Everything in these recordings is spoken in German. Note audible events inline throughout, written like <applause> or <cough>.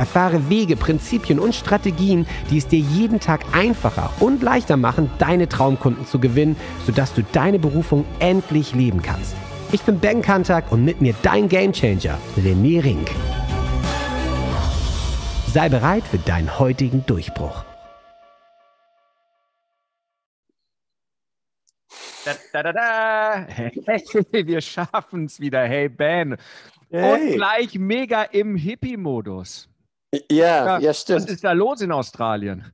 Erfahre Wege, Prinzipien und Strategien, die es dir jeden Tag einfacher und leichter machen, deine Traumkunden zu gewinnen, sodass du deine Berufung endlich leben kannst. Ich bin Ben Kantak und mit mir dein Gamechanger, René Rink. Sei bereit für deinen heutigen Durchbruch. Da, da, da, da. Hey, <laughs> wir schaffen es wieder. Hey, Ben. Hey. Und gleich mega im Hippie-Modus. Ja, ja, stimmt. Was ist da los in Australien?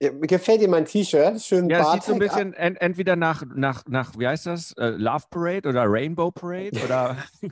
Ja, Gefällt dir mein T-Shirt? Schön Ja, es sieht so ein bisschen ent, entweder nach, nach, nach, wie heißt das? Äh, Love Parade oder Rainbow Parade? Oder <laughs>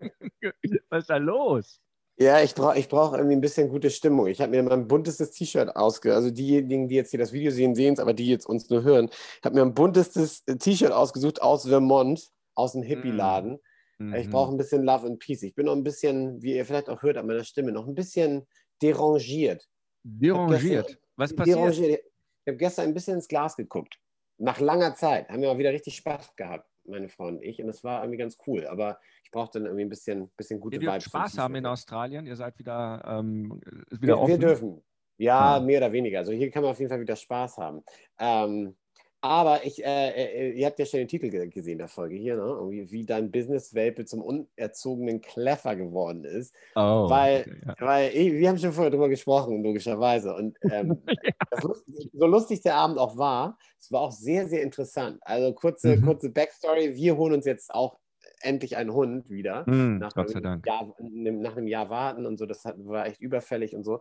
<laughs> was ist da los? Ja, ich brauche ich brauch irgendwie ein bisschen gute Stimmung. Ich habe mir mein buntestes T-Shirt ausge... Also diejenigen, die jetzt hier das Video sehen, sehen es, aber die jetzt uns nur hören. Ich habe mir ein buntestes T-Shirt ausgesucht aus Vermont, aus einem Hippie-Laden. Ich Mhm. brauche ein bisschen Love and Peace. Ich bin noch ein bisschen, wie ihr vielleicht auch hört an meiner Stimme, noch ein bisschen derangiert. Derangiert. Was passiert? Derangiert. Ich habe gestern ein bisschen ins Glas geguckt. Nach langer Zeit haben wir mal wieder richtig Spaß gehabt, meine Frau und ich. Und es war irgendwie ganz cool. Aber ich brauche dann irgendwie ein bisschen, bisschen gute Ihr dürft. Spaß haben in. Australien. Ihr seid wieder, ähm, wieder Wir, offen. wir dürfen. Ja, Ah. mehr oder weniger. Also hier kann man auf jeden Fall wieder Spaß haben. Ähm, aber ich, äh, äh, ihr habt ja schon den Titel ge- gesehen der Folge hier, ne? Irgendwie, wie dein Business-Welpe zum unerzogenen Kleffer geworden ist. Oh, weil, okay, ja. weil wir haben schon vorher drüber gesprochen, logischerweise. Und ähm, <laughs> das, lust- so lustig der Abend auch war, es war auch sehr, sehr interessant. Also kurze, Mhm. kurze Backstory. Wir holen uns jetzt auch endlich einen Hund wieder. Hm, Nach, Gott sei einem Dank. Jahr, nach einem Jahr warten und so, das hat, war echt überfällig und so.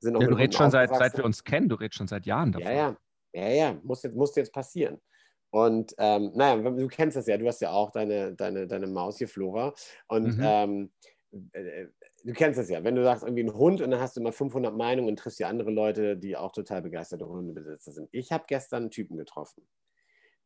Ja, du redest schon seit, seit wir uns kennen, du redest schon seit Jahren davon. Ja, ja, ja, ja, muss jetzt, muss jetzt passieren. Und ähm, naja, du kennst das ja, du hast ja auch deine, deine, deine Maus hier, Flora. Und Mhm. ähm, äh, du kennst das ja, wenn du sagst irgendwie ein Hund und dann hast du immer 500 Meinungen und triffst ja andere Leute, die auch total begeisterte Hundebesitzer sind. Ich habe gestern einen Typen getroffen,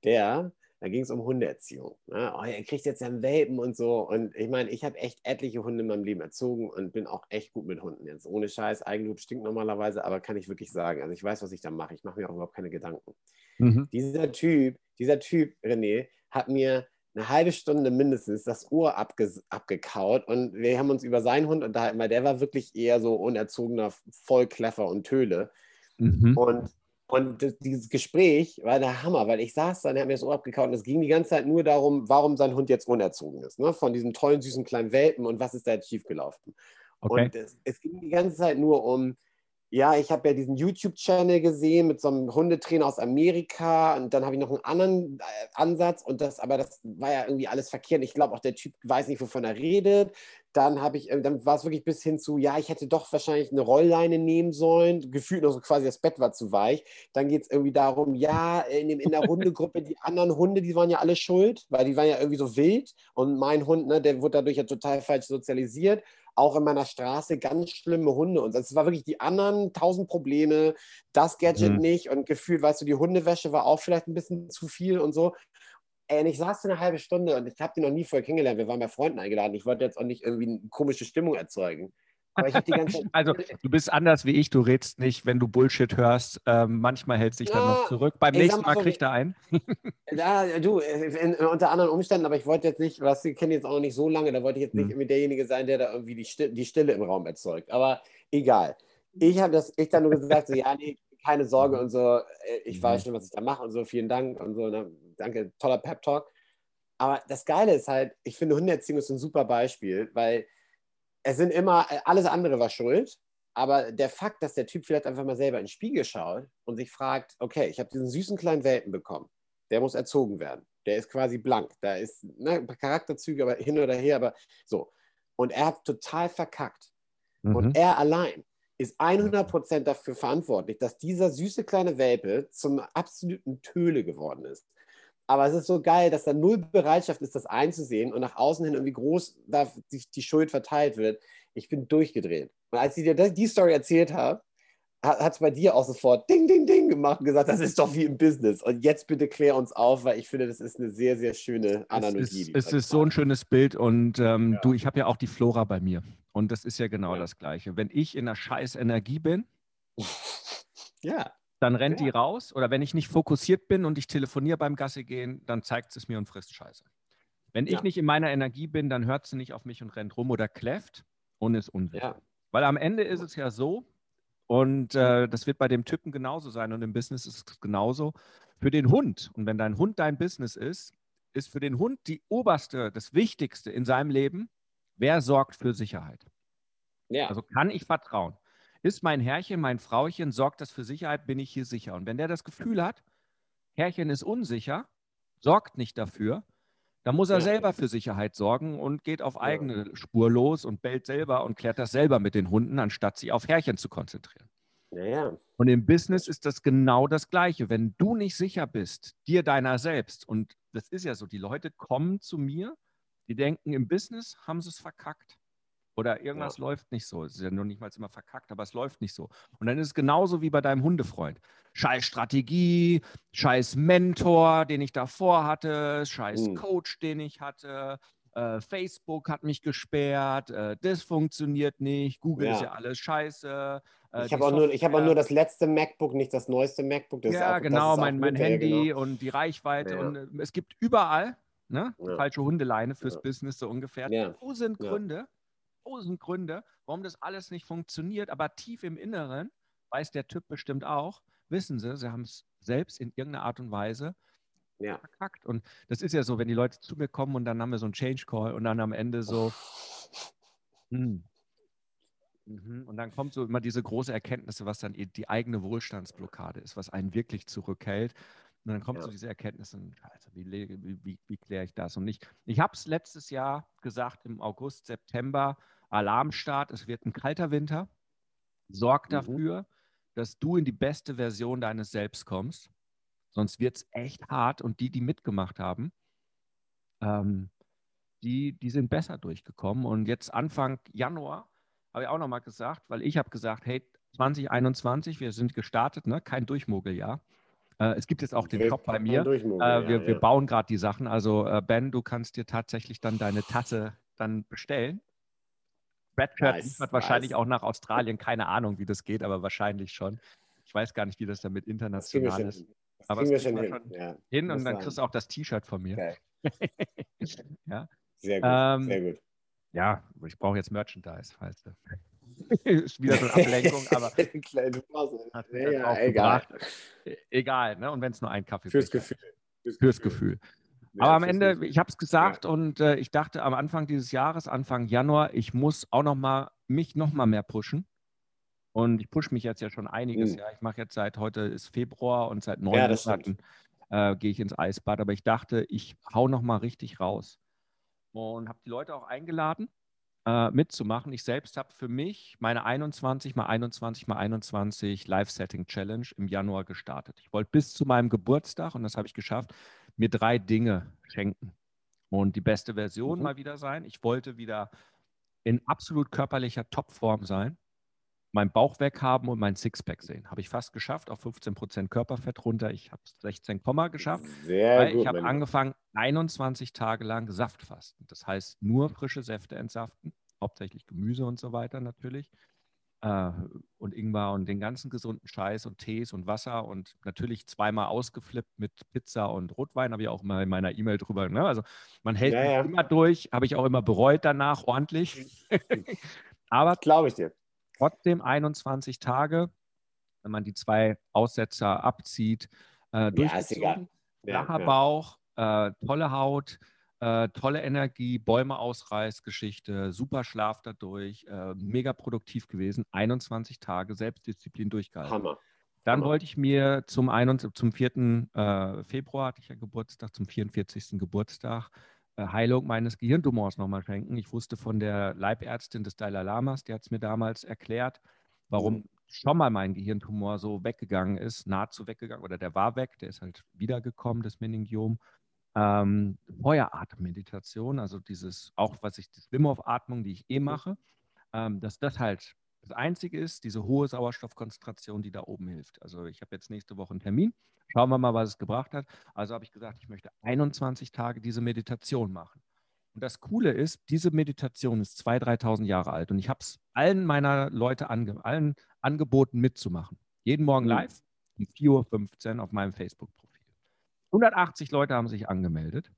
der, da ging es um Hundeerziehung. Ne? Oh, er kriegt jetzt einen Welpen und so. Und ich meine, ich habe echt etliche Hunde in meinem Leben erzogen und bin auch echt gut mit Hunden jetzt. Ohne Scheiß, Eigenlob stinkt normalerweise, aber kann ich wirklich sagen. Also ich weiß, was ich da mache. Ich mache mir auch überhaupt keine Gedanken. Mhm. Dieser Typ, dieser Typ, René, hat mir eine halbe Stunde mindestens das Ohr abge abgekaut und wir haben uns über seinen Hund unterhalten, weil der war wirklich eher so unerzogener Vollkleffer und Töle. Mhm. Und, und das, dieses Gespräch war der Hammer, weil ich saß da und er hat mir das Ohr abgekaut und es ging die ganze Zeit nur darum, warum sein Hund jetzt unerzogen ist. Ne? Von diesem tollen, süßen kleinen Welpen und was ist da jetzt schiefgelaufen. Okay. Und es, es ging die ganze Zeit nur um, ja, ich habe ja diesen YouTube-Channel gesehen mit so einem Hundetrainer aus Amerika und dann habe ich noch einen anderen äh, Ansatz und das, aber das war ja irgendwie alles verkehrt. Ich glaube auch, der Typ weiß nicht, wovon er redet. Dann habe ich, äh, dann war es wirklich bis hin zu, ja, ich hätte doch wahrscheinlich eine Rollleine nehmen sollen. Gefühlt noch so quasi, das Bett war zu weich. Dann geht es irgendwie darum, ja, in, dem, in der Hundegruppe, die anderen Hunde, die waren ja alle schuld, weil die waren ja irgendwie so wild. Und mein Hund, ne, der wurde dadurch ja total falsch sozialisiert auch in meiner Straße ganz schlimme Hunde. Und es war wirklich die anderen tausend Probleme, das Gadget Mhm. nicht und gefühlt, weißt du, die Hundewäsche war auch vielleicht ein bisschen zu viel und so. Ey, und ich saß da eine halbe Stunde und ich habe die noch nie vorher kennengelernt. Wir waren bei Freunden eingeladen. Ich wollte jetzt auch nicht irgendwie eine komische Stimmung erzeugen. Aber ich habe die ganze <laughs> Zeit. Also, du bist anders wie ich, du redest nicht, wenn du Bullshit hörst. Ähm, manchmal hält sich dann noch Ja, zurück. Beim nächsten mal so, kriegt er ein. <laughs> Ja, du, in, in, unter anderen Umständen, aber ich wollte jetzt nicht, was wir kennen jetzt auch noch nicht so lange, da wollte ich jetzt nicht Hm. irgendwie derjenige sein, der da irgendwie die Stille, die Stille im Raum erzeugt. Aber egal. Ich habe das, ich dann nur gesagt, so, ja, nee, keine Sorge und so, äh, ich weiß Mhm. schon, was ich da mache und so, vielen Dank und so, ne, danke, toller Pep-Talk. Aber das Geile ist halt, ich finde, Hundeerziehung ist ein super Beispiel, weil es sind immer, äh, alles andere war schuld, aber der Fakt, dass der Typ vielleicht einfach mal selber in den Spiegel schaut und sich fragt, okay, ich habe diesen süßen kleinen Welpen bekommen, der muss erzogen werden. Der ist quasi blank. Da ist ne, Charakterzüge aber hin oder her, aber so. Und er hat total verkackt. Mhm. Und er allein ist 100% dafür verantwortlich, dass dieser süße kleine Welpe zum absoluten Töle geworden ist. Aber es ist so geil, dass da null Bereitschaft ist, das einzusehen und nach außen hin irgendwie groß da die, die Schuld verteilt wird. Ich bin durchgedreht. Und als ich dir die Story erzählt habe, hat es bei dir auch sofort Ding, Ding, Ding gemacht und gesagt, das ist doch wie im Business. Und jetzt bitte klär uns auf, weil ich finde, das ist eine sehr, sehr schöne Analogie. Es ist, es ist so ein schönes Bild und ähm, ja. du, ich habe ja auch die Flora bei mir und das ist ja genau ja. das Gleiche. Wenn ich in einer scheiß Energie bin, <laughs> ja. dann rennt ja. die raus oder wenn ich nicht fokussiert bin und ich telefoniere beim Gassi gehen, dann zeigt es mir und frisst Scheiße. Wenn ich nicht in meiner Energie bin, dann hört sie nicht auf mich und rennt rum oder kläfft und ist unsicher. Weil am Ende ist es ja so, und äh, das wird bei dem Typen genauso sein und im Business ist es genauso. Für den Hund, und wenn dein Hund dein Business ist, ist für den Hund die oberste, das Wichtigste in seinem Leben, wer sorgt für Sicherheit. Ja. Also kann ich vertrauen. Ist mein Herrchen, mein Frauchen, sorgt das für Sicherheit, bin ich hier sicher. Und wenn der das Gefühl hat, Herrchen ist unsicher, sorgt nicht dafür, dann muss er selber für Sicherheit sorgen und geht auf eigene. Spur los und bellt selber und klärt das selber mit den Hunden, anstatt sich auf Herrchen zu konzentrieren. Ja, und im Business ist das genau das Gleiche. Wenn du nicht sicher bist, dir deiner selbst, und das ist ja so, die Leute kommen zu mir, die denken, im Business haben sie es verkackt. Oder irgendwas ja. läuft nicht so. Es ist ja noch nicht mal immer verkackt, aber es läuft nicht so. Und dann ist es genauso wie bei deinem Hundefreund. Scheiß Strategie, scheiß Mentor, den ich davor hatte, scheiß mhm. Coach, den ich hatte. Äh, Facebook hat mich gesperrt, äh, das funktioniert nicht, Google ja. ist ja alles scheiße. Äh, ich habe auch, nur, hab auch nur das letzte MacBook, nicht das neueste MacBook. Das ja, auch, genau, mein, mein Handy genau. und die Reichweite. Ja. Und es gibt überall ne, falsche Hundeleine fürs Business so ungefähr. Tausend Gründe, tausend Gründe, warum das alles nicht funktioniert, aber tief im Inneren, weiß der Typ bestimmt auch, wissen sie, sie haben es selbst in irgendeiner Art und Weise ja. verkackt. Und das ist ja so, wenn die Leute zu mir kommen und dann haben wir so einen Change Call und dann am Ende so, <laughs> hm. mhm. und dann kommt so immer diese große Erkenntnis, was dann die eigene Wohlstandsblockade ist, was einen wirklich zurückhält. Und dann kommt ja. so diese Erkenntnis, also wie, wie, wie, wie kläre ich das? Und ich, ich habe es letztes Jahr gesagt, im August, September, Alarmstart, es wird ein kalter Winter. Sorg mhm. dafür, dass du in die beste Version deines Selbst kommst. Sonst wird es echt hart. Und die, die mitgemacht haben, ähm, die, die sind besser durchgekommen. Und jetzt Anfang Januar habe ich auch nochmal gesagt, weil ich habe gesagt, hey, 2021, wir sind gestartet, ne? kein Durchmogeljahr. Äh, es gibt jetzt auch den Shop bei mir. Äh, wir, wir, bauen gerade die Sachen. Also äh, Ben, du kannst dir tatsächlich dann deine Tasse dann bestellen. Redcard nice, liefert nice. wahrscheinlich auch nach Australien. Keine Ahnung, wie das geht, aber wahrscheinlich schon. Ich weiß gar nicht, wie das damit international ist. Das aber wir schon hin. Schon ja, hin und dann sein. kriegst du auch das T-Shirt von mir. Okay. <laughs> ja. Sehr gut, ähm, sehr gut. Ja, ich brauche jetzt Merchandise, weißt du. <laughs> ist wieder so eine Ablenkung, <laughs> aber kleine Phase. Ja, egal. Egal, ne? Und wenn es nur ein Kaffee Fürs Gefühl. Fürs Gefühl. Aber am Ende, ich habe es gesagt ja. und äh, ich dachte am Anfang dieses Jahres, Anfang Januar, ich muss auch noch mal mich noch mal mehr pushen. Und ich pushe mich jetzt ja schon einiges. Mhm. Ja, ich mache jetzt seit heute ist Februar und seit neun ja, Monaten äh, gehe ich ins Eisbad. Aber ich dachte, ich hau noch mal richtig raus und habe die Leute auch eingeladen äh, mitzumachen. Ich selbst habe für mich meine 21 mal 21 mal 21 Live-Setting-Challenge im Januar gestartet. Ich wollte bis zu meinem Geburtstag, und das habe ich geschafft, mir drei Dinge schenken. Und die beste Version mhm. mal wieder sein. Ich wollte wieder in absolut körperlicher Topform sein, meinen Bauch weghaben und mein Sixpack sehen. Habe ich fast geschafft, auf 15 Prozent Körperfett runter. Ich habe 16, geschafft. Sehr gut, ich habe angefangen, 21 Tage lang Saftfasten. Das heißt, nur frische Säfte entsaften, hauptsächlich Gemüse und so weiter natürlich äh, und Ingwer und den ganzen gesunden Scheiß und Tees und Wasser und natürlich zweimal ausgeflippt mit Pizza und Rotwein, habe ich auch mal in meiner E-Mail drüber. Ne? Also man hält ja, ja. immer durch, habe ich auch immer bereut danach ordentlich. <laughs> Aber glaube ich dir. Trotzdem 21 Tage, wenn man die zwei Aussetzer abzieht, äh, durchgezogen. Ja, Flacher Bauch, äh, tolle Haut, äh, tolle Energie, Bäume ausreißgeschichte, super Schlaf dadurch, äh, mega produktiv gewesen, 21 Tage Selbstdisziplin durchgehalten. Hammer. Dann Hammer. wollte ich mir zum, 21, zum 4. Äh, Februar, hatte ich ja Geburtstag, zum 44. Geburtstag, äh, Heilung meines Gehirntumors nochmal schenken. Ich wusste von der Leibärztin des Dalai Lamas, die hat es mir damals erklärt, warum mhm. schon mal mein Gehirntumor so weggegangen ist, nahezu weggegangen, oder der war weg, der ist halt wiedergekommen, das Meningiom ähm, Feueratem-Meditation, also dieses, auch was ich, das Wim Hof-Atmung, die ich eh mhm. mache, ähm, dass das halt Das Einzige ist diese hohe Sauerstoffkonzentration, die da oben hilft. Also ich habe jetzt nächste Woche einen Termin. Schauen wir mal, was es gebracht hat. Also habe ich gesagt, ich möchte 21 Tage diese Meditation machen. Und das Coole ist, diese Meditation ist 2.000, 3.000 Jahre alt. Und ich habe es allen meiner Leute ange allen angeboten mitzumachen. Jeden Morgen mhm. live um 4.15 Uhr auf meinem Facebook-Profil. 180 Leute haben sich angemeldet.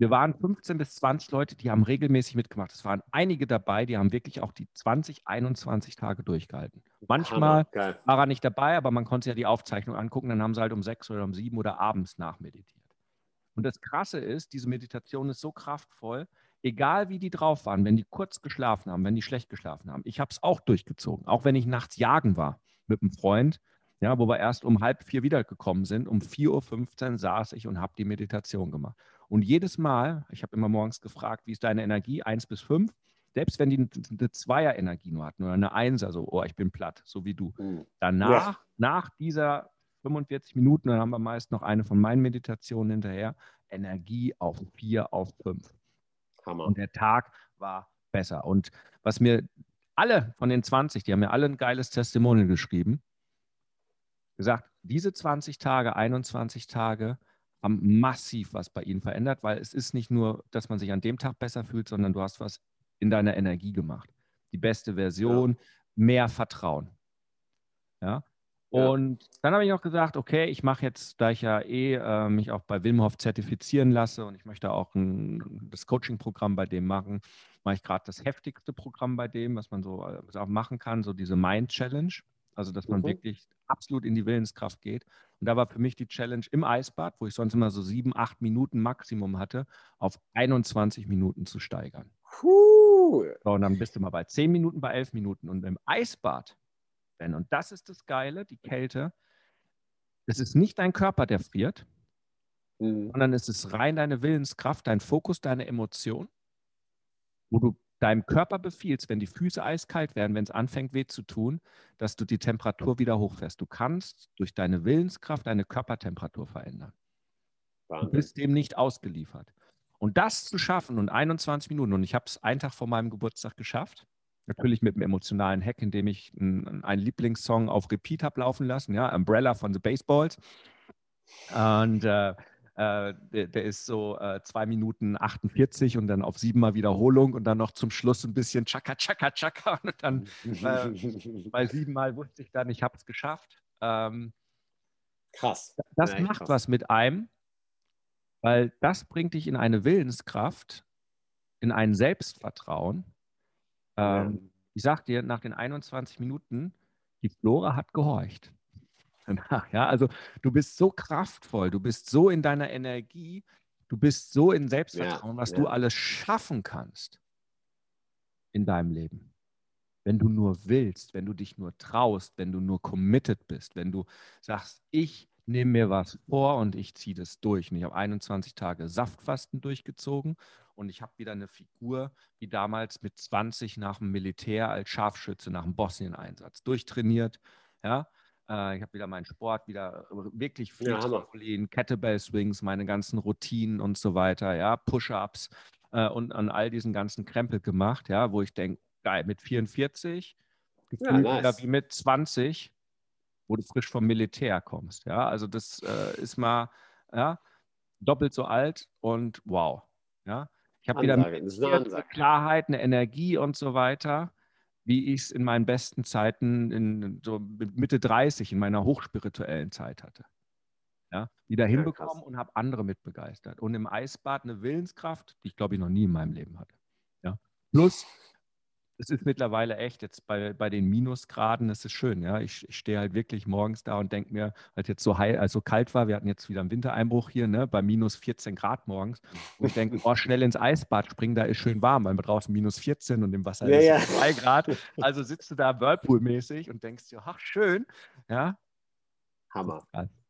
Wir waren 15 bis 20 Leute, die haben regelmäßig mitgemacht. Es waren einige dabei, die haben wirklich auch die 20, 21 Tage durchgehalten. Manchmal war er nicht dabei, aber man konnte sich ja die Aufzeichnung angucken. Dann haben sie halt um sechs oder um sieben oder abends nachmeditiert. Und das Krasse ist, diese Meditation ist so kraftvoll, egal wie die drauf waren, wenn die kurz geschlafen haben, wenn die schlecht geschlafen haben. Ich habe es auch durchgezogen, auch wenn ich nachts jagen war mit einem Freund, ja, wo wir erst um halb vier wiedergekommen sind. Um 4.15 Uhr saß ich und habe die Meditation gemacht. Und jedes Mal, ich habe immer morgens gefragt, wie ist deine Energie, eins bis fünf, selbst wenn die eine Zweier-Energie nur hatten oder eine Einser, so, oh, ich bin platt, so wie du. Mhm. Danach, ja. nach dieser 45 Minuten, dann haben wir meist noch eine von meinen Meditationen hinterher, Energie auf vier, auf fünf. Hammer. Und der Tag war besser. Und was mir alle von den 20, die haben mir alle ein geiles Testimonial geschrieben, gesagt, diese 20 Tage, 21 Tage, haben massiv was bei ihnen verändert, weil es ist nicht nur, dass man sich an dem Tag besser fühlt, sondern du hast was in deiner Energie gemacht. Die beste Version, ja. mehr Vertrauen. Ja. Und ja. dann habe ich noch gesagt, okay, ich mache jetzt, da ich ja eh äh, mich auch bei Wilmhoff zertifizieren lasse und ich möchte auch ein, das Coaching-Programm bei dem machen, mache ich gerade das heftigste Programm bei dem, was man so äh, auch machen kann, so diese Mind Challenge. Also, dass man mhm. wirklich absolut in die Willenskraft geht. Und da war für mich die Challenge im Eisbad, wo ich sonst immer so sieben, acht Minuten Maximum hatte, auf 21 Minuten zu steigern. Puh. So, und dann bist du mal bei zehn Minuten, bei elf Minuten. Und im Eisbad, Ben, und das ist das Geile, die Kälte, es ist nicht dein Körper, der friert, mhm. sondern es ist rein deine Willenskraft, dein Fokus, deine Emotion, wo du deinem Körper befiehlst, wenn die Füße eiskalt werden, wenn es anfängt weh zu tun, dass du die Temperatur wieder hochfährst. Du kannst durch deine Willenskraft deine Körpertemperatur verändern. Wahnsinn. Du bist dem nicht ausgeliefert. Und das zu schaffen und 21 Minuten, und ich habe es einen Tag vor meinem Geburtstag geschafft, natürlich mit einem emotionalen Hack, indem ich einen, einen Lieblingssong auf Repeat habe laufen lassen, ja, Umbrella von The Baseballs. Und äh, äh, der, der, ist so äh, 2 Minuten 48 und dann auf siebenmal Wiederholung und dann noch zum Schluss ein bisschen Chaka, Chaka, Chaka. <laughs> Und dann äh, bei siebenmal wusste ich dann, ich habe es geschafft. Ähm, krass. Das ja, macht krass. was mit einem, weil das bringt dich in eine Willenskraft, in ein Selbstvertrauen. Ähm, ja. Ich sag dir, nach den 21 Minuten, die Flora hat gehorcht danach. Ja, also du bist so kraftvoll, du bist so in deiner Energie, du bist so in Selbstvertrauen, ja, was ja. du alles schaffen kannst in deinem Leben. Wenn du nur willst, wenn du dich nur traust, wenn du nur committed bist, wenn du sagst, ich nehme mir was vor und ich ziehe das durch. Und ich habe 21 Tage Saftfasten durchgezogen und ich habe wieder eine Figur wie damals mit 20 nach dem Militär als Scharfschütze nach dem Bosnien-Einsatz durchtrainiert. Ja, äh, ich habe wieder meinen Sport, wieder wirklich viel ja, Trampolin, Kettlebell Swings, meine ganzen Routinen und so weiter, ja, Push-Ups äh, und an all diesen ganzen Krempel gemacht, ja, wo ich denke, geil, mit 44, gefühlt ja, nice. wieder wie mit 20, wo du frisch vom Militär kommst, ja, also das äh, ist mal, ja, doppelt so alt und wow, ja. Ich habe wieder eine Klarheit, eine Energie und so weiter wie ich es in meinen besten Zeiten, in so Mitte 30, in meiner hochspirituellen Zeit hatte. Ja, wieder ja, hinbekommen krass. und habe andere mit begeistert. Und im Eisbad eine Willenskraft, die ich glaube ich noch nie in meinem Leben hatte. Ja. Plus es ist mittlerweile echt, jetzt bei, bei den Minusgraden, es ist schön, ja. Ich, ich stehe halt wirklich morgens da und denke mir, weil es jetzt so heil, also kalt war, wir hatten jetzt wieder einen Wintereinbruch hier, ne, bei minus 14 Grad morgens. Und ich denke, oh, schnell ins Eisbad springen, da ist schön warm, weil wir draußen minus 14 und im Wasser ja, ist ja. 2 Grad. Also sitzt du da Whirlpool-mäßig und denkst dir, ach, schön, ja. Hammer.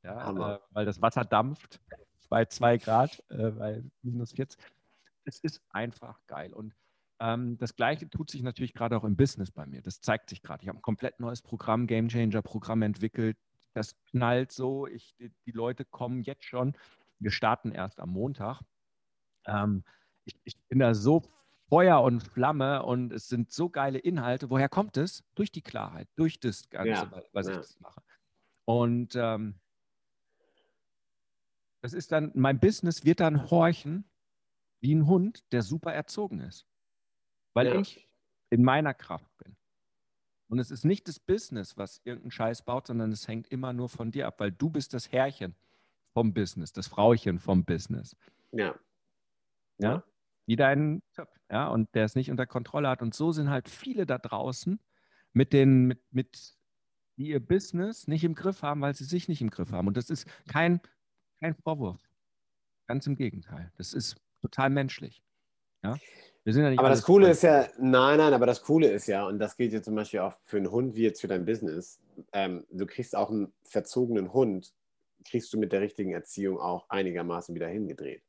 Ja, Hammer. Äh, weil das Wasser dampft bei 2 Grad, äh, bei minus 14. Es ist einfach geil. Und das Gleiche tut sich natürlich gerade auch im Business bei mir. Das zeigt sich gerade. Ich habe ein komplett neues Programm, Game Changer Programm entwickelt. Das knallt so. Ich, die, die, Leute kommen jetzt schon. Wir starten erst am Montag. Ähm, ich, ich, bin da so Feuer und Flamme und es sind so geile Inhalte. Woher kommt es? Durch die Klarheit, durch das Ganze, ja, was ja. ich das mache. Und ähm, das ist dann, mein Business wird dann horchen wie ein Hund, der super erzogen ist. Weil ja. ich in meiner Kraft bin. Und es ist nicht das Business, was irgendeinen Scheiß baut, sondern es hängt immer nur von dir ab, weil du bist das Herrchen vom Business, das Frauchen vom Business. Ja. Ja. Wie dein Typ, ja, und der es nicht unter Kontrolle hat. Und so sind halt viele da draußen mit den, mit, mit, die ihr Business nicht im Griff haben, weil sie sich nicht im Griff haben. Und das ist kein, kein Vorwurf. Ganz im Gegenteil. Das ist total menschlich. Ja. Wir sind ja nicht aber das Coole ist ja, nein, nein, aber das Coole ist ja, und das gilt ja zum Beispiel auch für einen Hund wie jetzt für dein Business, ähm, du kriegst auch einen verzogenen Hund, kriegst du mit der richtigen Erziehung auch einigermaßen wieder hingedreht.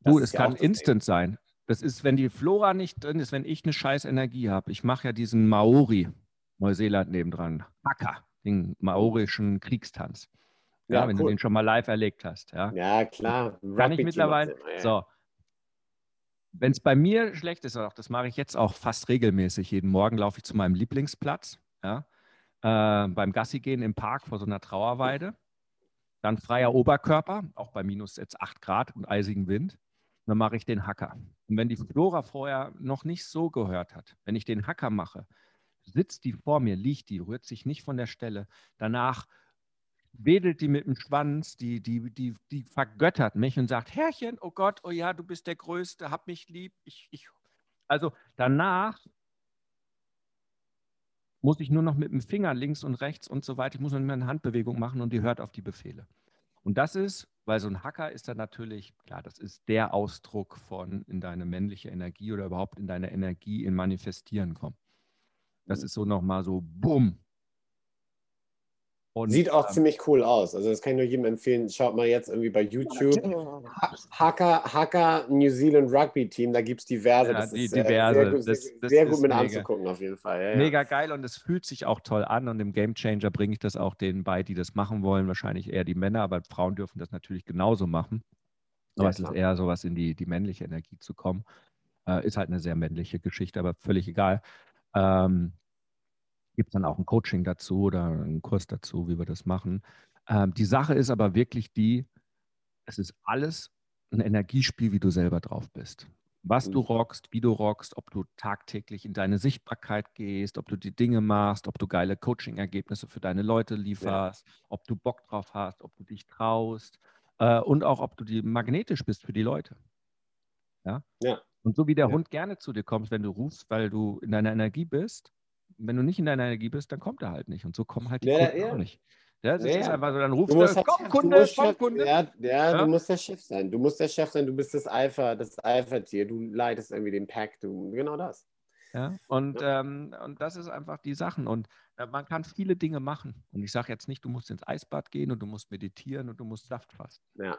Das du, es ja kann instant Ding. sein. Das ist, wenn die Flora nicht drin ist, wenn ich eine scheiß Energie habe. Ich mache ja diesen Maori, Neuseeland nebendran, Haka, den maorischen Kriegstanz. Ja, ja wenn cool. du den schon mal live erlegt hast. Ja, ja klar. Kann ich mittlerweile. So, wenn es bei mir schlecht ist, auch das mache ich jetzt auch fast regelmäßig. Jeden Morgen laufe ich zu meinem Lieblingsplatz, ja, äh, beim Gassi gehen im Park vor so einer Trauerweide. Dann freier Oberkörper, auch bei minus jetzt 8 Grad und eisigen Wind. Dann mache ich den Hacker. Und wenn die Flora vorher noch nicht so gehört hat, wenn ich den Hacker mache, sitzt die vor mir, liegt die, rührt sich nicht von der Stelle. Danach wedelt die mit dem Schwanz, die, die, die, die vergöttert mich und sagt, Herrchen, oh Gott, oh ja, du bist der Größte, hab mich lieb. Ich, ich. Also danach muss ich nur noch mit dem Finger links und rechts und so weiter, ich muss noch eine Handbewegung machen und die hört auf die Befehle. Und das ist, weil so ein Hacker ist dann natürlich, klar, das ist der Ausdruck von in deine männliche Energie oder überhaupt in deine Energie in Manifestieren kommen. Das ist so nochmal so, bumm, und, Sieht auch ähm, ziemlich cool aus. Also das kann ich nur jedem empfehlen. Schaut mal jetzt irgendwie bei YouTube. Hacker, Hacker New Zealand Rugby Team, da gibt es diverse. Ja, das die, ist diverse. sehr, gut, das, das sehr gut mit mega, anzugucken auf jeden Fall. Ja, mega ja. geil und es fühlt sich auch toll an und im Game Changer bringe ich das auch denen bei, die das machen wollen. Wahrscheinlich eher die Männer, aber Frauen dürfen das natürlich genauso machen. Aber es ist eher sowas in die, die männliche Energie zu kommen. Äh, ist halt eine sehr männliche Geschichte, aber völlig egal. Ähm, gibt es dann auch ein Coaching dazu oder einen Kurs dazu, wie wir das machen. Ähm, die Sache ist aber wirklich die, es ist alles ein Energiespiel, wie du selber drauf bist. Was du mhm. rockst, wie du rockst, ob du tagtäglich in deine Sichtbarkeit gehst, ob du die Dinge machst, ob du geile Coaching-Ergebnisse für deine Leute lieferst, ja. ob du Bock drauf hast, ob du dich traust äh, und auch, ob du die magnetisch bist für die Leute. Ja. ja. Und so wie der ja. Hund gerne zu dir kommt, wenn du rufst, weil du in deiner Energie bist, wenn du nicht in deiner Energie bist, dann kommt er halt nicht. Und so kommen halt die ja, Kunden ja. auch nicht. Ja, das ja, ist einfach so, dann rufst du, du halt, komm, Kunde, komm, Chef, Kunde. Ja, ja, du musst der Chef sein. Du musst der Chef sein, du bist das Alpha, das Alpha-Tier, du leitest irgendwie den Pack, du, genau das. Ja, und, ähm, und das ist einfach die Sachen. Und äh, man kann viele Dinge machen. Und ich sage jetzt nicht, du musst ins Eisbad gehen und du musst meditieren und du musst Saft fassen. Ja.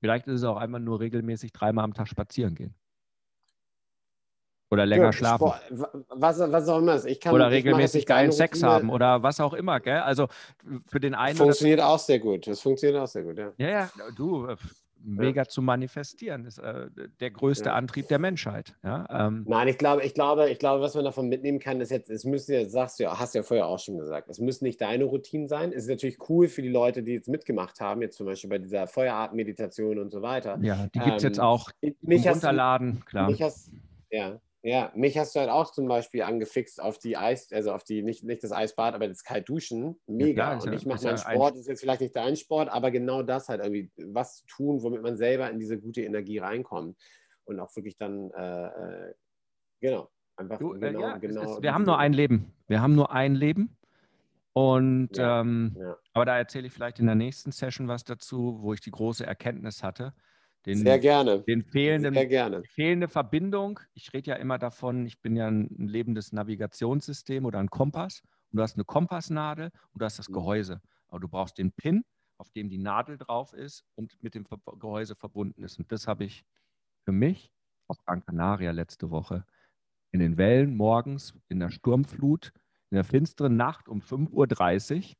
Vielleicht ist es auch einmal nur regelmäßig dreimal am Tag spazieren gehen. Oder länger ja, schlafen. was, was auch immer. Ich kann, oder regelmäßig geilen Sex haben oder was auch immer, gell? Also für den einen. Funktioniert auch sehr gut. Das funktioniert auch sehr gut, ja. Ja, ja, du, äh, mega ja. zu manifestieren, ist äh, der größte ja. Antrieb der Menschheit. Ja, ähm. Nein, ich glaube, ich glaube, ich glaube, was man davon mitnehmen kann, ist jetzt, es müssen ja, sagst du ja, hast du ja vorher auch schon gesagt, es müssen nicht deine Routinen sein. Es ist natürlich cool für die Leute, die jetzt mitgemacht haben, jetzt zum Beispiel bei dieser Feuerartmeditation und so weiter. Ja, die gibt es ähm, jetzt auch mich runterladen, klar. Mich hast, ja, ja, mich hast du halt auch zum Beispiel angefixt auf die Eis, also auf die, nicht, nicht das Eisbad, aber das Kaltduschen. Mega. Ja, klar, und ich mache meinen Sport, ist jetzt vielleicht nicht dein Sport, aber genau das halt irgendwie, was zu tun, womit man selber in diese gute Energie reinkommt. Und auch wirklich dann, äh, äh genau, einfach du, äh, genau, ja, genau. Ist, wir haben nur ein Leben. Wir haben nur ein Leben. Und ja, ähm, aber da erzähle ich vielleicht in der nächsten Session was dazu, wo ich die große Erkenntnis hatte den, Sehr gerne. Den fehlenden, Sehr gerne. fehlende Verbindung. Ich rede ja immer davon, ich bin ja ein, ein lebendes Navigationssystem oder ein Kompass. Und du hast eine Kompassnadel und du hast das mhm. Gehäuse. Aber du brauchst den Pin, auf dem die Nadel drauf ist und mit dem Gehäuse verbunden ist. Und das habe ich für mich auf Gran Canaria letzte Woche in den Wellen morgens in der Sturmflut, in der finsteren Nacht um 5.30 Uhr,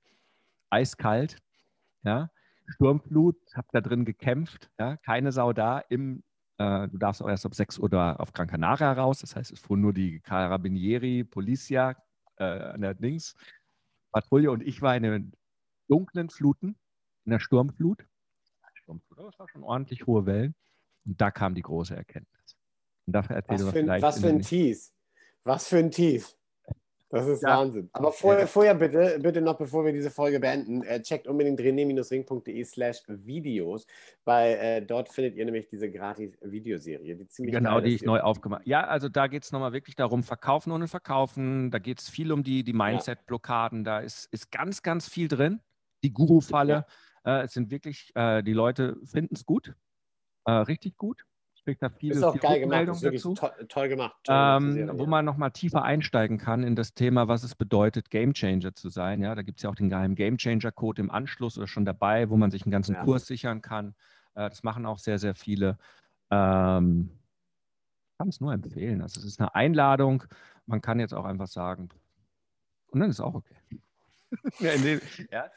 eiskalt, ja, Sturmflut, habe da drin gekämpft, ja, keine Sau da, im Äh, du darfst auch erst ab 6 Uhr da auf Gran Canaria raus. Das heißt, es fuhren nur die Carabinieri, Policia äh, an der Dings, Patrouille und ich war in den dunklen Fluten, in der Sturmflut. Sturmflut, das war schon ordentlich hohe Wellen. Und da kam die große Erkenntnis. Und dafür erzähle was für, was für ein Tief. Was für ein Tief. Das ist ja. Wahnsinn. Aber vorher, vorher bitte, bitte noch, bevor wir diese Folge beenden, äh, checkt unbedingt rené-ring.de slash Videos, weil äh, dort findet ihr nämlich diese gratis Videoserie, die ziemlich Genau, die ich neu aufgemacht Ja, also da geht es nochmal wirklich darum, verkaufen ohne verkaufen. Da geht es viel um die, die Mindset-Blockaden. Da ist, ist ganz, ganz viel drin. Die Guru-Falle. Ja. Äh, es sind wirklich, äh, die Leute finden es gut, äh, richtig gut kriegt da viele, ist auch geil gemacht, ist wirklich dazu, to toll gemacht. ähm, Serie, wo man nochmal tiefer einsteigen kann in das Thema, was es bedeutet, Gamechanger zu sein. Ja, da gibt es ja auch den geheimen Gamechanger-Code im Anschluss oder schon dabei, wo man sich einen ganzen ja. Kurs sichern kann. Äh, das machen auch sehr, sehr viele. Ähm, ich kann es nur empfehlen. Also es ist eine Einladung. Man kann jetzt auch einfach sagen, und dann ist es auch okay. <laughs> ja, dem, ja,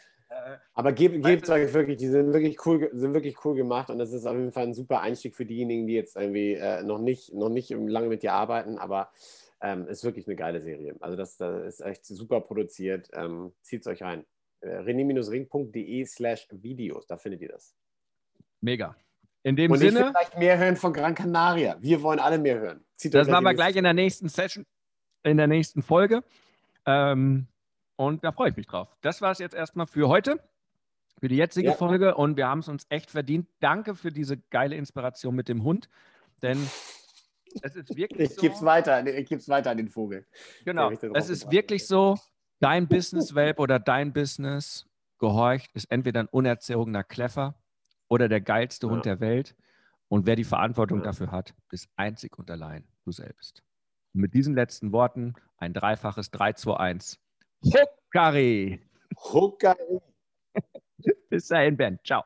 aber gebt, gebt euch wirklich, die sind wirklich cool, sind wirklich cool gemacht und das ist auf jeden Fall ein super Einstieg für diejenigen, die jetzt irgendwie äh, noch, nicht, noch nicht lange mit dir arbeiten, aber ähm, ist wirklich eine geile Serie. Also das, das ist echt super produziert. Ähm, Zieht es euch rein. Äh, rené-ring.de slash Videos, da findet ihr das. Mega. In dem und Sinne. Ich will gleich mehr hören von Gran Canaria. Wir wollen alle mehr hören. Zieht das machen wir gleich in der nächsten Session, in der nächsten Folge. Ähm, und da freue ich mich drauf. Das war es jetzt erstmal für heute, für die jetzige ja. Folge. Und wir haben es uns echt verdient. Danke für diese geile Inspiration mit dem Hund. Denn es ist wirklich ich so. Gebe weiter, ich gebe es weiter an den Vogel. Genau. Es ist wirklich so, dein Business-Welp oder dein Business gehorcht, ist entweder ein unerzogener Kleffer oder der geilste ja. Hund der Welt. Und wer die Verantwortung ja. dafür hat, ist einzig und allein du selbst. Und mit diesen letzten Worten ein dreifaches 3, 2, 1. Huckari. Huckari. <laughs> Bis dahin, Ben. Ciao.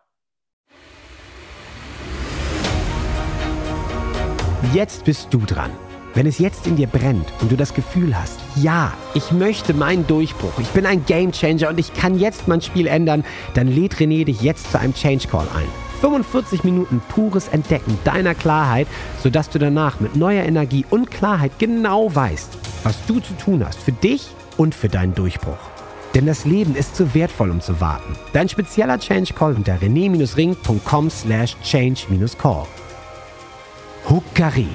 Jetzt bist du dran. Wenn es jetzt in dir brennt und du das Gefühl hast, ja, ich möchte meinen Durchbruch, ich bin ein Gamechanger und ich kann jetzt mein Spiel ändern, dann lädt René dich jetzt zu einem Change Call ein. 45 Minuten pures Entdecken deiner Klarheit, sodass du danach mit neuer Energie und Klarheit genau weißt, was du zu tun hast für dich und für deinen Durchbruch. Denn das Leben ist zu wertvoll, um zu warten. Dein spezieller Change Call unter rené-ring.com slash change-call. Huckari.